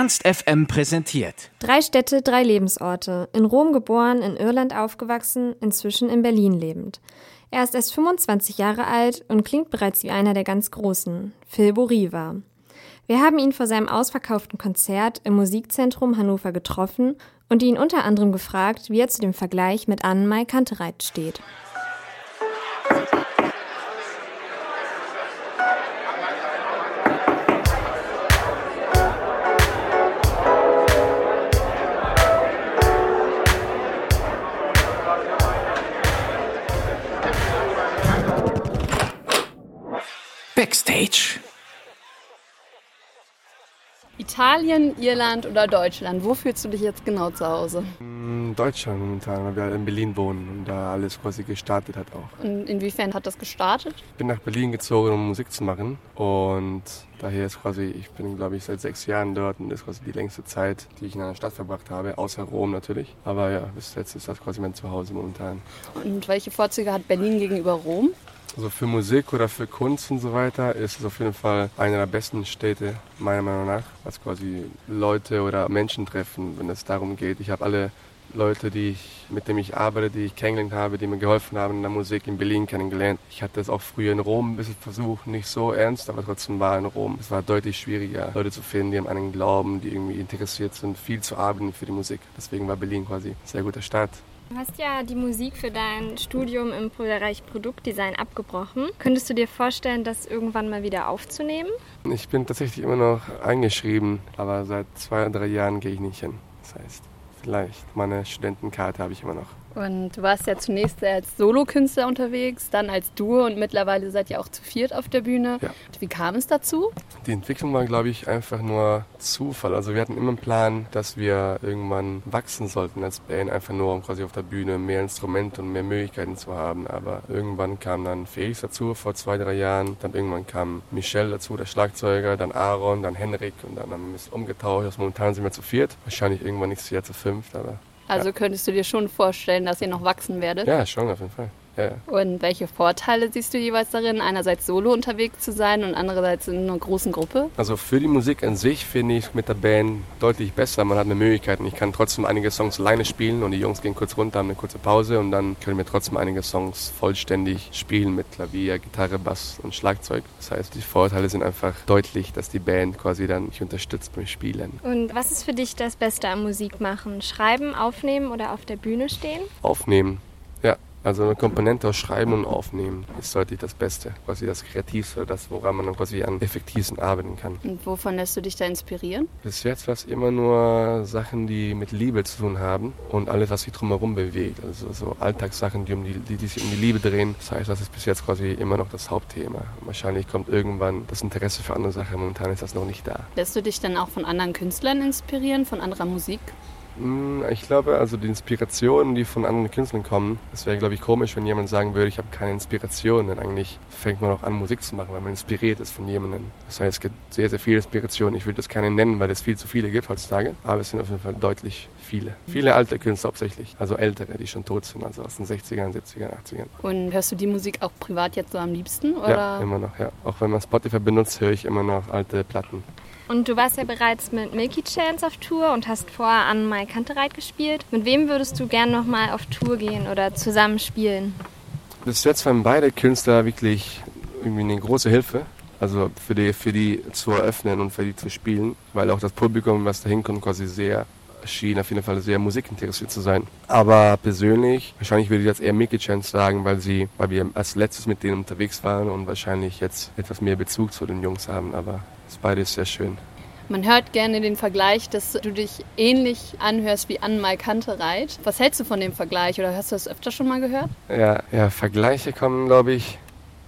Ernst FM präsentiert. Drei Städte, drei Lebensorte. In Rom geboren, in Irland aufgewachsen, inzwischen in Berlin lebend. Er ist erst 25 Jahre alt und klingt bereits wie einer der ganz Großen, Phil Boriva. Wir haben ihn vor seinem ausverkauften Konzert im Musikzentrum Hannover getroffen und ihn unter anderem gefragt, wie er zu dem Vergleich mit Anne-Mai Kantereit steht. Italien, Irland oder Deutschland? Wo fühlst du dich jetzt genau zu Hause? Mm, Deutschland momentan, weil wir in Berlin wohnen und da alles quasi gestartet hat auch. Und inwiefern hat das gestartet? Ich bin nach Berlin gezogen, um Musik zu machen und daher ist quasi, ich bin glaube ich seit sechs Jahren dort und das ist quasi die längste Zeit, die ich in einer Stadt verbracht habe, außer Rom natürlich. Aber ja, bis jetzt ist das quasi mein Zuhause momentan. Und welche Vorzüge hat Berlin gegenüber Rom? Also für Musik oder für Kunst und so weiter ist es auf jeden Fall eine der besten Städte, meiner Meinung nach, was quasi Leute oder Menschen treffen, wenn es darum geht. Ich habe alle Leute, die ich, mit denen ich arbeite, die ich kennengelernt habe, die mir geholfen haben in der Musik in Berlin kennengelernt. Ich hatte es auch früher in Rom ein bisschen versucht, nicht so ernst, aber trotzdem war in Rom. Es war deutlich schwieriger, Leute zu finden, die an einen glauben, die irgendwie interessiert sind, viel zu arbeiten für die Musik. Deswegen war Berlin quasi ein sehr guter Start. Du hast ja die Musik für dein Studium im Bereich Produktdesign abgebrochen. Könntest du dir vorstellen, das irgendwann mal wieder aufzunehmen? Ich bin tatsächlich immer noch eingeschrieben, aber seit zwei, drei Jahren gehe ich nicht hin. Das heißt, vielleicht meine Studentenkarte habe ich immer noch. Und du warst ja zunächst als Solokünstler unterwegs, dann als Duo und mittlerweile seid ihr auch zu viert auf der Bühne. Ja. Wie kam es dazu? Die Entwicklung war, glaube ich, einfach nur Zufall. Also wir hatten immer einen Plan, dass wir irgendwann wachsen sollten als Band, einfach nur um quasi auf der Bühne mehr Instrumente und mehr Möglichkeiten zu haben. Aber irgendwann kam dann Felix dazu vor zwei, drei Jahren. Dann irgendwann kam Michel dazu, der Schlagzeuger, dann Aaron, dann Henrik und dann haben wir es umgetauscht. Also momentan sind wir zu viert. Wahrscheinlich irgendwann nächstes Jahr zu fünft, aber Also könntest du dir schon vorstellen, dass ihr noch wachsen werdet? ja, schon auf jeden Fall. Ja. Und welche Vorteile siehst du jeweils darin, einerseits solo unterwegs zu sein und andererseits in einer großen Gruppe? Also für die Musik an sich finde ich mit der Band deutlich besser. Man hat eine Möglichkeit. Ich kann trotzdem einige Songs alleine spielen und die Jungs gehen kurz runter, haben eine kurze Pause und dann können wir trotzdem einige Songs vollständig spielen mit Klavier, Gitarre, Bass und Schlagzeug. Das heißt, die Vorteile sind einfach deutlich, dass die Band quasi dann mich unterstützt beim Spielen. Und was ist für dich das Beste am Musikmachen? Schreiben, aufnehmen oder auf der Bühne stehen? Aufnehmen. Also eine Komponente aus Schreiben und Aufnehmen ist deutlich das Beste. Quasi das Kreativste, das, woran man dann quasi am effektivsten arbeiten kann. Und wovon lässt du dich da inspirieren? Bis jetzt war es immer nur Sachen, die mit Liebe zu tun haben und alles, was sich drumherum bewegt. Also so Alltagssachen, die, um die, die, die sich um die Liebe drehen. Das heißt, das ist bis jetzt quasi immer noch das Hauptthema. Wahrscheinlich kommt irgendwann das Interesse für andere Sachen. Momentan ist das noch nicht da. Lässt du dich dann auch von anderen Künstlern inspirieren, von anderer Musik? Mm, Ich glaube, also die Inspirationen, die von anderen Künstlern kommen, es wäre, glaube ich, komisch, wenn jemand sagen würde, ich habe keine Inspiration. Denn eigentlich fängt man auch an, Musik zu machen, weil man inspiriert ist von jemandem. Das heißt, es gibt sehr, sehr viele Inspirationen. Ich würde das keine nennen, weil es viel zu viele gibt heutzutage. Aber es sind auf jeden Fall deutlich viele. Viele alte Künstler hauptsächlich. Also ältere, die schon tot sind, also aus den 60ern, 70ern, 80ern. Und hörst du die Musik auch privat jetzt so am liebsten? Ja, Oder? immer noch, ja. Auch wenn man Spotify benutzt, höre ich immer noch alte Platten. Und du warst ja bereits mit Milky Chance auf Tour und hast vorher an Mai Kantereit gespielt. Mit wem würdest du gern nochmal auf Tour gehen oder zusammen spielen? Bis jetzt waren beide Künstler wirklich irgendwie eine große Hilfe. Also für die, für die zu eröffnen und für die zu spielen, weil auch das Publikum, was da hinkommt, quasi sehr schien auf jeden Fall sehr musikinteressiert zu sein. Aber persönlich, wahrscheinlich würde ich jetzt eher Mickey Chance sagen, weil sie, weil wir als letztes mit denen unterwegs waren und wahrscheinlich jetzt etwas mehr Bezug zu den Jungs haben. Aber das beides sehr schön. Man hört gerne den Vergleich, dass du dich ähnlich anhörst wie Anne-Mai Kantereit. Was hältst du von dem Vergleich oder hast du das öfter schon mal gehört? Ja, ja, Vergleiche kommen, glaube ich,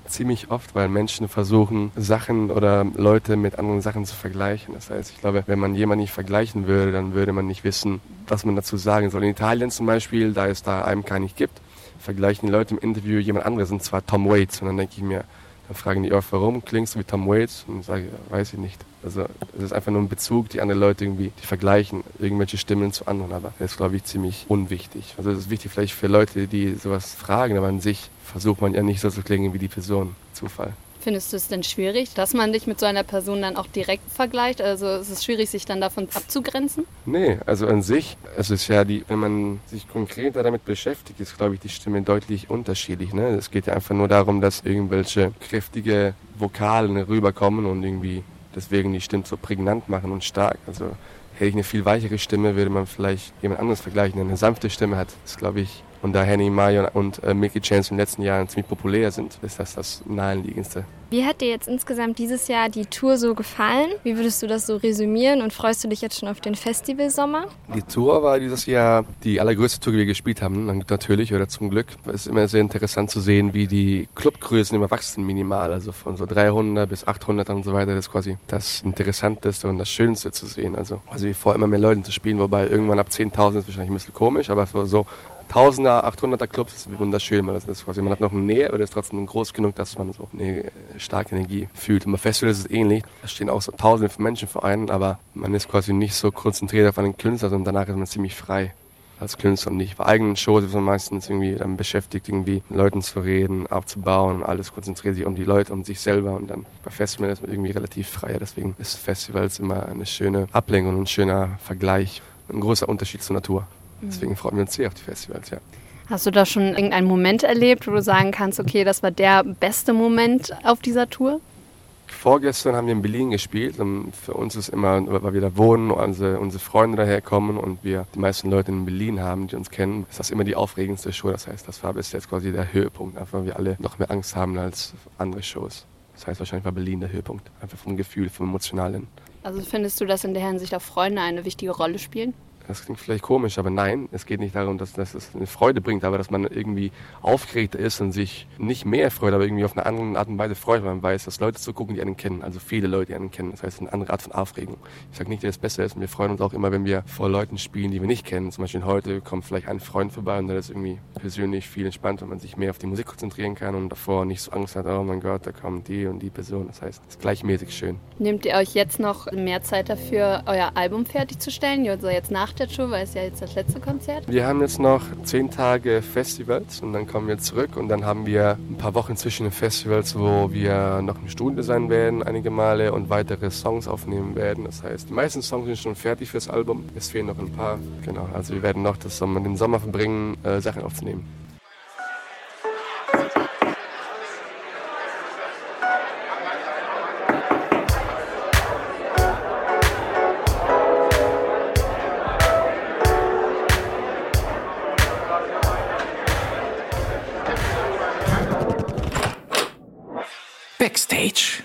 ziemlich oft, weil Menschen versuchen, Sachen oder Leute mit anderen Sachen zu vergleichen. Das heißt, ich glaube, wenn man jemanden nicht vergleichen würde, dann würde man nicht wissen, was man dazu sagen soll. In Italien zum Beispiel, da es da einem keinen nicht gibt, vergleichen die Leute im Interview jemand anderes, und zwar Tom Waits. Und dann denke ich mir, dann fragen die auch, warum klingst du wie Tom Waits? Und ich sage, weiß ich nicht. Also es ist einfach nur ein Bezug, die andere Leute irgendwie, die vergleichen irgendwelche Stimmen zu anderen, aber das ist, glaube ich, ziemlich unwichtig. Also es ist wichtig vielleicht für Leute, die sowas fragen, aber an sich versucht man ja nicht so zu klingen wie die Person. Zufall. Findest du es denn schwierig, dass man dich mit so einer Person dann auch direkt vergleicht? Also ist es schwierig, sich dann davon abzugrenzen? Nee, also an sich, es ist ja die, wenn man sich konkreter damit beschäftigt, ist glaube ich die Stimme deutlich unterschiedlich. Ne? Es geht ja einfach nur darum, dass irgendwelche kräftige Vokalen rüberkommen und irgendwie deswegen die Stimme so prägnant machen und stark. Also hätte ich eine viel weichere Stimme, würde man vielleicht jemand anderes vergleichen, der eine sanfte Stimme hat. Das glaube ich und da Henny Mayo und äh, Mickey Chance in den letzten Jahren ziemlich populär sind, ist das das naheliegendste. Wie hat dir jetzt insgesamt dieses Jahr die Tour so gefallen? Wie würdest du das so resümieren und freust du dich jetzt schon auf den Festivalsommer? Die Tour war dieses Jahr die allergrößte Tour, die wir gespielt haben. Natürlich oder zum Glück. Es ist immer sehr interessant zu sehen, wie die Clubgrößen immer wachsen minimal. Also von so 300 bis 800 und so weiter. Das ist quasi das Interessanteste und das Schönste zu sehen. Also, also wie vor immer mehr Leuten zu spielen, wobei irgendwann ab 10.000 ist wahrscheinlich ein bisschen komisch, aber so Tausender, 800er Clubs ist wunderschön, weil das ist quasi, man hat noch eine Nähe, aber das ist trotzdem groß genug, dass man so eine starke Energie fühlt. Und bei Festivals ist es ähnlich. Da stehen auch so tausende von Menschen vor einem, aber man ist quasi nicht so konzentriert auf einen Künstler, sondern danach ist man ziemlich frei als Künstler und nicht. Bei eigenen Shows ist man meistens irgendwie dann beschäftigt, irgendwie mit Leuten zu reden, abzubauen und alles konzentriert sich um die Leute, um sich selber und dann bei Festivals ist man irgendwie relativ freier. Deswegen ist Festivals immer eine schöne Ablenkung und ein schöner Vergleich. Ein großer Unterschied zur Natur. Deswegen freuen wir uns sehr auf die Festivals, ja. Hast du da schon irgendeinen Moment erlebt, wo du sagen kannst, okay, das war der beste Moment auf dieser Tour? Vorgestern haben wir in Berlin gespielt und für uns ist immer, weil wir da wohnen, unsere, unsere Freunde daherkommen und wir die meisten Leute in Berlin haben, die uns kennen, ist das immer die aufregendste Show. Das heißt, das war bis jetzt quasi der Höhepunkt, einfach weil wir alle noch mehr Angst haben als andere Shows. Das heißt, wahrscheinlich war Berlin der Höhepunkt, einfach vom Gefühl, vom Emotionalen. Also findest du, dass in der Hinsicht auch Freunde eine wichtige Rolle spielen? Das klingt vielleicht komisch, aber nein, es geht nicht darum, dass, dass es eine Freude bringt, aber dass man irgendwie aufgeregter ist und sich nicht mehr freut, aber irgendwie auf eine andere Art und Weise freut, weil man weiß, dass Leute zu gucken, die einen kennen, also viele Leute, die einen kennen. Das heißt, eine andere Art von Aufregung. Ich sage nicht, dass es besser ist und wir freuen uns auch immer, wenn wir vor Leuten spielen, die wir nicht kennen. Zum Beispiel heute kommt vielleicht ein Freund vorbei und der ist irgendwie persönlich viel entspannter, weil man sich mehr auf die Musik konzentrieren kann und davor nicht so Angst hat, oh mein Gott, da kommt die und die Person. Das heißt, es ist gleichmäßig schön. Nehmt ihr euch jetzt noch mehr Zeit dafür, euer Album fertigzustellen? Also jetzt nach der Tour, weil es ja jetzt das letzte Konzert? Wir haben jetzt noch zehn Tage Festivals und dann kommen wir zurück und dann haben wir ein paar Wochen zwischen den Festivals, wo wir noch im Studio sein werden, einige Male und weitere Songs aufnehmen werden. Das heißt, die meisten Songs sind schon fertig fürs Album. Es fehlen noch ein paar. Genau, also wir werden noch das Sommer, den Sommer verbringen, äh, Sachen aufzunehmen. Backstage.